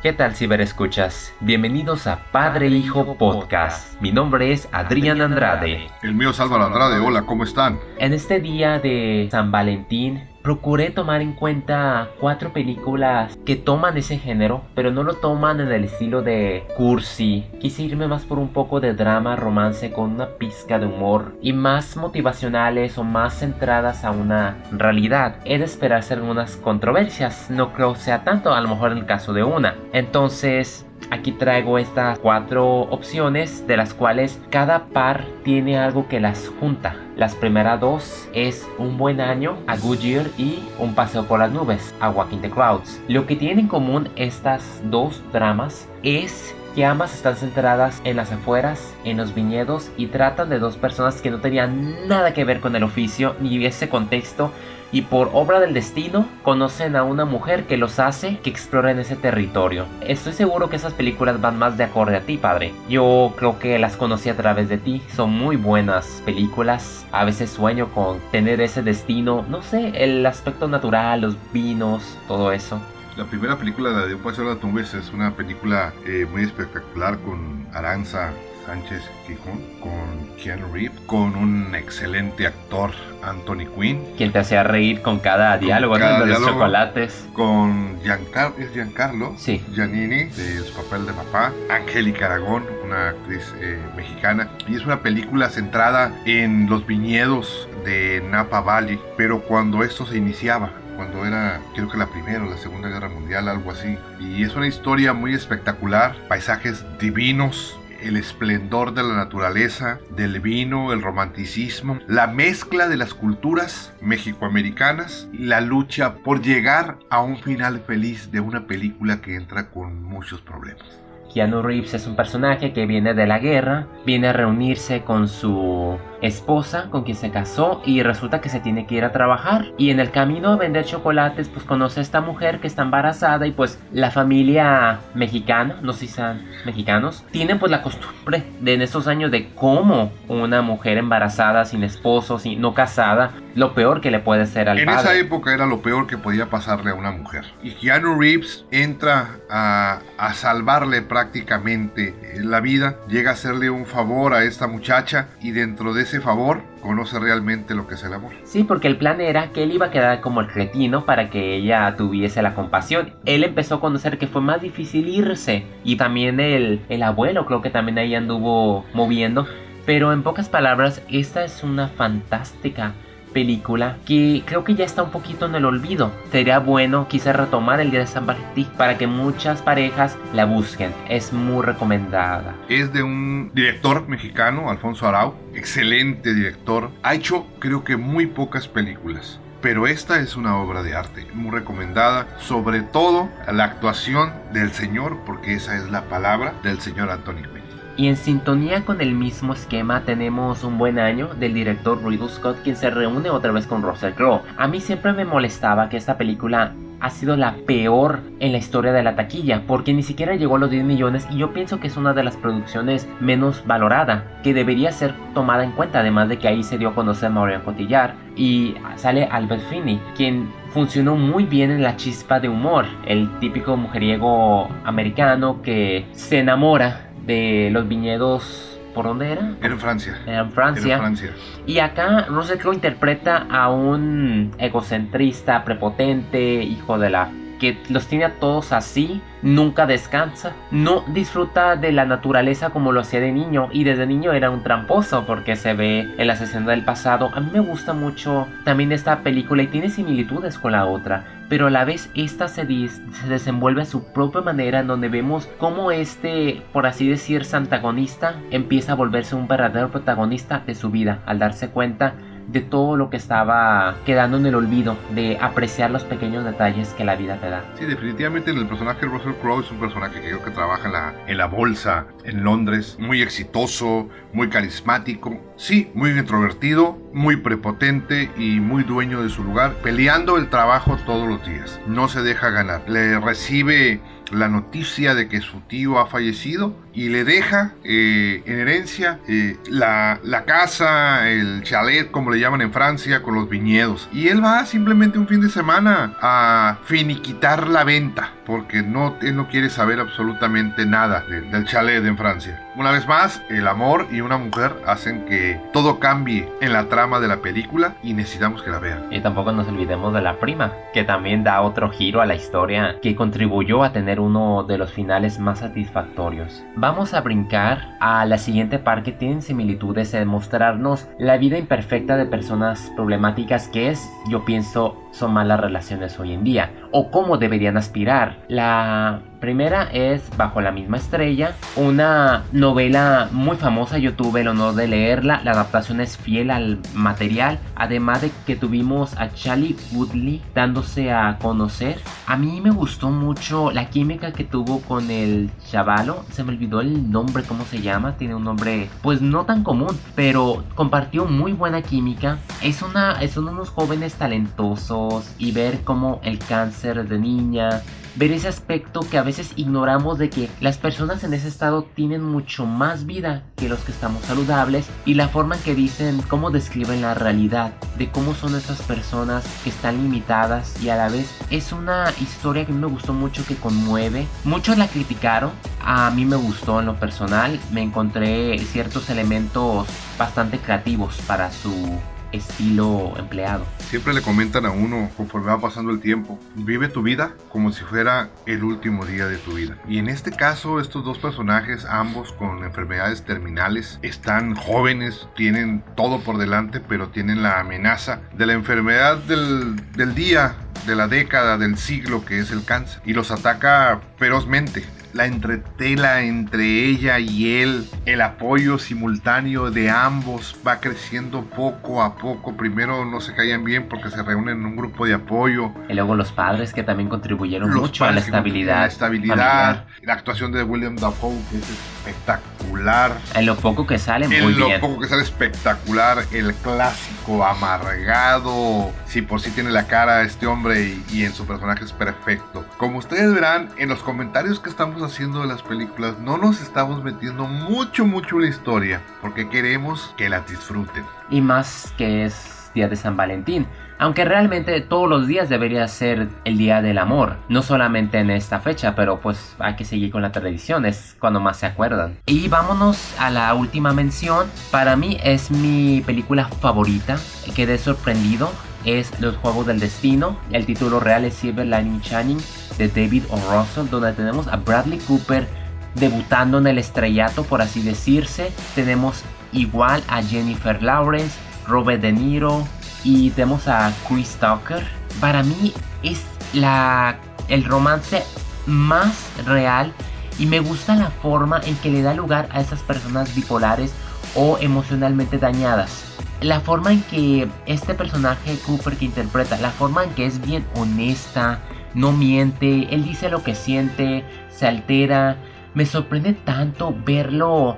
¿Qué tal ciberescuchas? Bienvenidos a Padre Hijo Podcast. Mi nombre es Adrián Andrade. El mío es Álvaro Andrade. Hola, ¿cómo están? En este día de San Valentín procuré tomar en cuenta cuatro películas que toman ese género, pero no lo toman en el estilo de cursi. Quise irme más por un poco de drama, romance con una pizca de humor y más motivacionales o más centradas a una realidad. He de esperarse algunas controversias, no creo sea tanto, a lo mejor en el caso de una. Entonces, Aquí traigo estas cuatro opciones de las cuales cada par tiene algo que las junta. Las primeras dos es Un buen año, A Good Year y Un paseo por las nubes, A Walking the Clouds. Lo que tienen en común estas dos dramas es que ambas están centradas en las afueras, en los viñedos y tratan de dos personas que no tenían nada que ver con el oficio ni ese contexto y por obra del destino conocen a una mujer que los hace que exploren ese territorio. Estoy seguro que esas películas van más de acorde a ti, padre. Yo creo que las conocí a través de ti. Son muy buenas películas. A veces sueño con tener ese destino, no sé, el aspecto natural, los vinos, todo eso. La primera película de Un paseo las nubes es una película eh, muy espectacular con Aranza Sánchez Quijón, con Keanu Reeves, con un excelente actor, Anthony Quinn. Quien te hacía reír con cada diálogo, de los chocolates. Con Giancarlo, ¿es Giancarlo? Sí. Giannini, de su papel de papá. Angélica Aragón, una actriz eh, mexicana. Y es una película centrada en los viñedos de Napa Valley, pero cuando esto se iniciaba, cuando era creo que la primera o la segunda guerra mundial, algo así. Y es una historia muy espectacular, paisajes divinos, el esplendor de la naturaleza, del vino, el romanticismo, la mezcla de las culturas mexicoamericanas y la lucha por llegar a un final feliz de una película que entra con muchos problemas. Keanu Reeves es un personaje que viene de la guerra, viene a reunirse con su esposa con quien se casó y resulta que se tiene que ir a trabajar. Y en el camino a vender chocolates pues conoce a esta mujer que está embarazada y pues la familia mexicana, no sé si sean mexicanos, tienen pues la costumbre de en estos años de cómo una mujer embarazada sin esposo, sin, no casada, lo peor que le puede ser al en padre. En esa época era lo peor que podía pasarle a una mujer. Y Keanu Reeves entra a, a salvarle prácticamente la vida, llega a hacerle un favor a esta muchacha y dentro de ese favor conoce realmente lo que es el amor. Sí, porque el plan era que él iba a quedar como el cretino para que ella tuviese la compasión. Él empezó a conocer que fue más difícil irse y también el, el abuelo creo que también ahí anduvo moviendo. Pero en pocas palabras, esta es una fantástica película que creo que ya está un poquito en el olvido. Sería bueno quizás retomar el día de San Valentín para que muchas parejas la busquen. Es muy recomendada. Es de un director mexicano, Alfonso Arau, excelente director. Ha hecho creo que muy pocas películas. Pero esta es una obra de arte muy recomendada, sobre todo la actuación del señor, porque esa es la palabra del señor Antonio y en sintonía con el mismo esquema tenemos Un buen año del director Ridley Scott quien se reúne otra vez con Russell Crowe. A mí siempre me molestaba que esta película ha sido la peor en la historia de la taquilla porque ni siquiera llegó a los 10 millones y yo pienso que es una de las producciones menos valorada que debería ser tomada en cuenta además de que ahí se dio a conocer a Marion Cotillard y sale Albert Finney quien funcionó muy bien en la chispa de humor el típico mujeriego americano que se enamora de los viñedos. ¿Por dónde era? Era en Francia. Era en Francia. en Francia. Y acá interpreta a un egocentrista, prepotente, hijo de la que los tiene a todos así, nunca descansa, no disfruta de la naturaleza como lo hacía de niño y desde niño era un tramposo porque se ve en la sesión del pasado. A mí me gusta mucho también esta película y tiene similitudes con la otra, pero a la vez esta se, se desenvuelve a su propia manera donde vemos cómo este, por así decir, antagonista empieza a volverse un verdadero protagonista de su vida al darse cuenta de todo lo que estaba quedando en el olvido, de apreciar los pequeños detalles que la vida te da. Sí, definitivamente el personaje de Russell Crowe es un personaje que creo que trabaja en la, en la bolsa en Londres, muy exitoso, muy carismático, sí, muy introvertido, muy prepotente y muy dueño de su lugar, peleando el trabajo todos los días. No se deja ganar. Le recibe la noticia de que su tío ha fallecido y le deja eh, en herencia eh, la, la, casa, el chalet, como le llaman en Francia, con los viñedos. Y él va simplemente un fin de semana a finiquitar la venta porque no, él no quiere saber absolutamente nada del chalet en Francia. Una vez más, el amor y una mujer hacen que todo cambie en la trama de la película y necesitamos que la vean. Y tampoco nos olvidemos de la prima, que también da otro giro a la historia que contribuyó a tener uno de los finales más satisfactorios. Vamos a brincar a la siguiente parte que tiene similitudes en mostrarnos la vida imperfecta de personas problemáticas que es, yo pienso, son malas relaciones hoy en día o cómo deberían aspirar. La primera es Bajo la misma estrella, una novela muy famosa, yo tuve el honor de leerla, la adaptación es fiel al material, además de que tuvimos a Charlie Woodley dándose a conocer. A mí me gustó mucho la química que tuvo con el chavalo, se me olvidó el nombre, cómo se llama, tiene un nombre pues no tan común, pero compartió muy buena química. Es una, son unos jóvenes talentosos y ver cómo el cáncer de niña ver ese aspecto que a veces ignoramos de que las personas en ese estado tienen mucho más vida que los que estamos saludables y la forma en que dicen cómo describen la realidad de cómo son esas personas que están limitadas y a la vez es una historia que me gustó mucho que conmueve. Muchos la criticaron a mí me gustó en lo personal me encontré ciertos elementos bastante creativos para su estilo empleado. Siempre le comentan a uno conforme va pasando el tiempo, vive tu vida como si fuera el último día de tu vida. Y en este caso, estos dos personajes, ambos con enfermedades terminales, están jóvenes, tienen todo por delante, pero tienen la amenaza de la enfermedad del, del día, de la década, del siglo que es el cáncer. Y los ataca ferozmente la entretela entre ella y él, el apoyo simultáneo de ambos va creciendo poco a poco. Primero no se caían bien porque se reúnen en un grupo de apoyo. Y luego los padres que también contribuyeron mucho a la estabilidad. La estabilidad, la actuación de William Dafoe que es espectacular. En lo poco que sale, muy bien. En lo poco que sale espectacular, el clásico amargado. Si por sí tiene la cara este hombre y, y en su personaje es perfecto. Como ustedes verán en los comentarios que estamos haciendo de las películas, no nos estamos metiendo mucho, mucho en la historia, porque queremos que la disfruten. Y más que es día de San Valentín. Aunque realmente todos los días debería ser el día del amor, no solamente en esta fecha, pero pues hay que seguir con la tradición, es cuando más se acuerdan. Y vámonos a la última mención, para mí es mi película favorita, quedé sorprendido, es Los Juegos del Destino, el título real es Silver Lining Shining de David O. Russell, donde tenemos a Bradley Cooper debutando en el estrellato, por así decirse. Tenemos igual a Jennifer Lawrence, Robert De Niro y tenemos a Chris Tucker. Para mí es la, el romance más real y me gusta la forma en que le da lugar a esas personas bipolares o emocionalmente dañadas. La forma en que este personaje Cooper que interpreta, la forma en que es bien honesta, no miente, él dice lo que siente, se altera. Me sorprende tanto verlo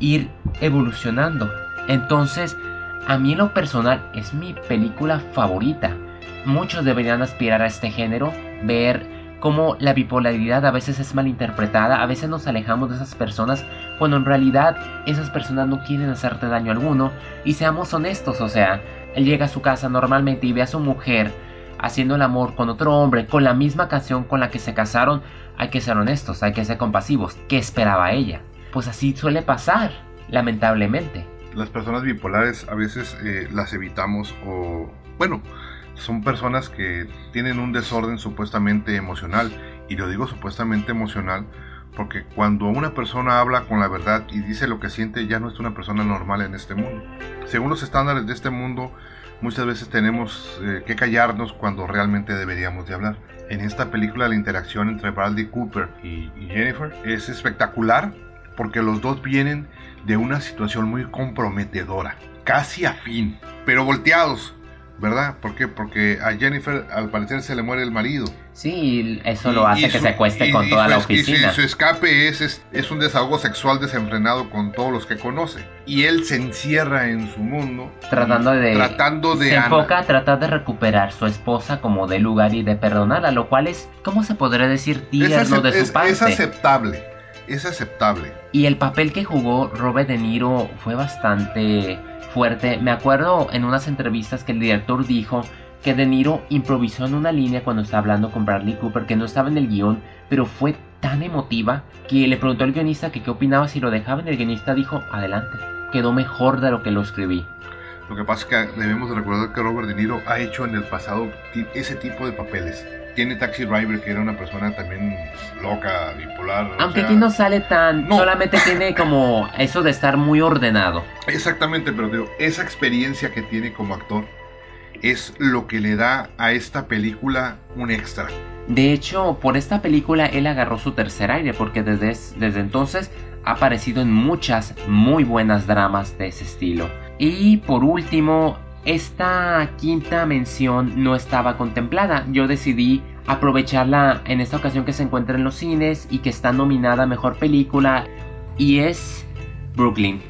ir evolucionando. Entonces, a mí en lo personal es mi película favorita. Muchos deberían aspirar a este género, ver cómo la bipolaridad a veces es malinterpretada, a veces nos alejamos de esas personas cuando en realidad esas personas no quieren hacerte daño alguno. Y seamos honestos, o sea, él llega a su casa normalmente y ve a su mujer haciendo el amor con otro hombre, con la misma canción con la que se casaron, hay que ser honestos, hay que ser compasivos. ¿Qué esperaba ella? Pues así suele pasar, lamentablemente. Las personas bipolares a veces eh, las evitamos o, bueno, son personas que tienen un desorden supuestamente emocional. Y lo digo supuestamente emocional porque cuando una persona habla con la verdad y dice lo que siente, ya no es una persona normal en este mundo. Según los estándares de este mundo, muchas veces tenemos eh, que callarnos cuando realmente deberíamos de hablar. En esta película la interacción entre Bradley Cooper y, y Jennifer es espectacular porque los dos vienen de una situación muy comprometedora, casi a fin, pero volteados ¿verdad? ¿Por qué? Porque a Jennifer al parecer se le muere el marido. Sí, eso lo hace que se acueste con toda la oficina. Y su, escape es, es, un desahogo sexual desenfrenado con todos los que conoce. Y él se encierra en su mundo. Tratando de... Tratando de... Se enfoca a tratar de recuperar su esposa como de lugar y de perdonarla, lo cual es, ¿cómo se podría decir? Tierno de su parte. Es aceptable, es aceptable. Y el papel que jugó Robert De Niro fue bastante fuerte. Me acuerdo en unas entrevistas que el director dijo que De Niro improvisó en una línea cuando estaba hablando con Bradley Cooper que no estaba en el guion, pero fue tan emotiva que le preguntó al guionista que qué opinaba si lo dejaba en el guionista dijo, adelante, quedó mejor de lo que lo escribí. Lo que pasa es que debemos recordar que Robert De Niro ha hecho en el pasado ese tipo de papeles. Tiene Taxi Driver, que era una persona también loca, bipolar. Aunque aquí no sale tan. Solamente tiene como eso de estar muy ordenado. Exactamente, pero digo, esa experiencia que tiene como actor es lo que le da a esta película un extra. De hecho, por esta película él agarró su tercer aire, porque desde, desde entonces ha aparecido en muchas muy buenas dramas de ese estilo. Y por último, esta quinta mención no estaba contemplada. Yo decidí aprovecharla en esta ocasión que se encuentra en los cines y que está nominada a Mejor Película. Y es Brooklyn.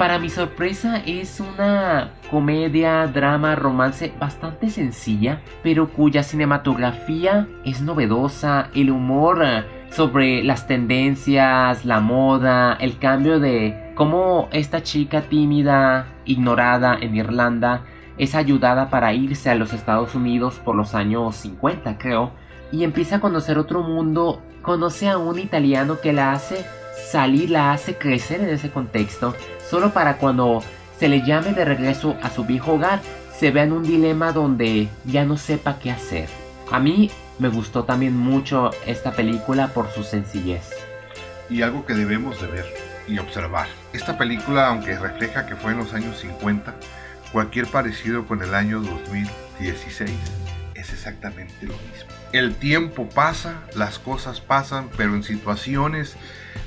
Para mi sorpresa es una comedia, drama, romance bastante sencilla, pero cuya cinematografía es novedosa, el humor sobre las tendencias, la moda, el cambio de cómo esta chica tímida, ignorada en Irlanda, es ayudada para irse a los Estados Unidos por los años 50 creo, y empieza a conocer otro mundo, conoce a un italiano que la hace salir, la hace crecer en ese contexto, solo para cuando se le llame de regreso a su viejo hogar, se vea en un dilema donde ya no sepa qué hacer. A mí me gustó también mucho esta película por su sencillez. Y algo que debemos de ver y observar. Esta película, aunque refleja que fue en los años 50, cualquier parecido con el año 2016 es exactamente lo mismo. El tiempo pasa, las cosas pasan, pero en situaciones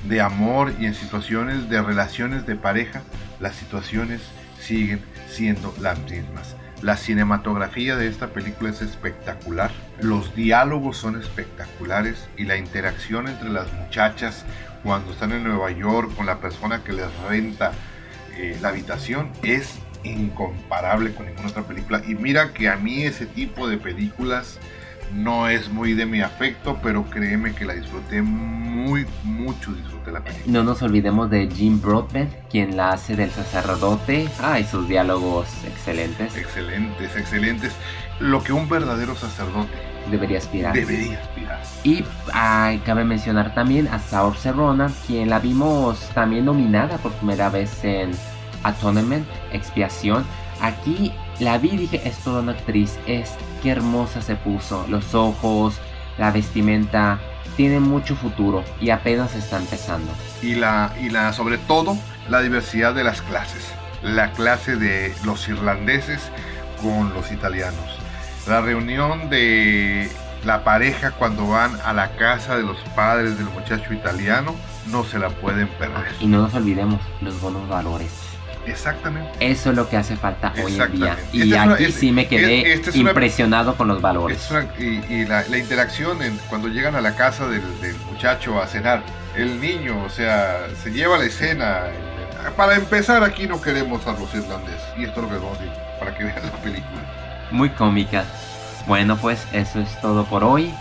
de amor y en situaciones de relaciones de pareja, las situaciones siguen siendo las mismas. La cinematografía de esta película es espectacular, los diálogos son espectaculares y la interacción entre las muchachas cuando están en Nueva York con la persona que les renta eh, la habitación es incomparable con ninguna otra película. Y mira que a mí ese tipo de películas no es muy de mi afecto, pero créeme que la disfruté muy, mucho, disfruté la película. No nos olvidemos de Jim Broadbent, quien la hace del sacerdote. Ah, y sus diálogos excelentes. Excelentes, excelentes. Lo que un verdadero sacerdote debería aspirar. Debería aspirar. Y cabe mencionar también a Saor Serrona, quien la vimos también nominada por primera vez en Atonement, Expiación. Aquí la vi y dije, es toda una actriz, es qué hermosa se puso, los ojos, la vestimenta, tiene mucho futuro y apenas está empezando. Y la, y la, sobre todo, la diversidad de las clases. La clase de los irlandeses con los italianos. La reunión de la pareja cuando van a la casa de los padres del muchacho italiano no se la pueden perder. Y no nos olvidemos los buenos valores. Exactamente. Eso es lo que hace falta hoy en día. Y aquí sí me quedé impresionado con los valores. y, la, interacción cuando llegan a la casa del, muchacho a cenar. El niño, o sea, se lleva la escena. Para empezar, aquí no queremos a los irlandeses. Y esto es lo que vamos a decir, para que vean la película. Muy cómica. Bueno, pues eso es todo por hoy.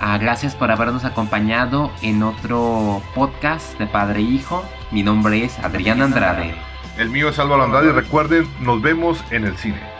Ah, gracias por habernos acompañado en otro podcast de Padre e Hijo. Mi nombre es Adrián Andrade. El mío es Álvaro Andrade recuerden, nos vemos en el cine.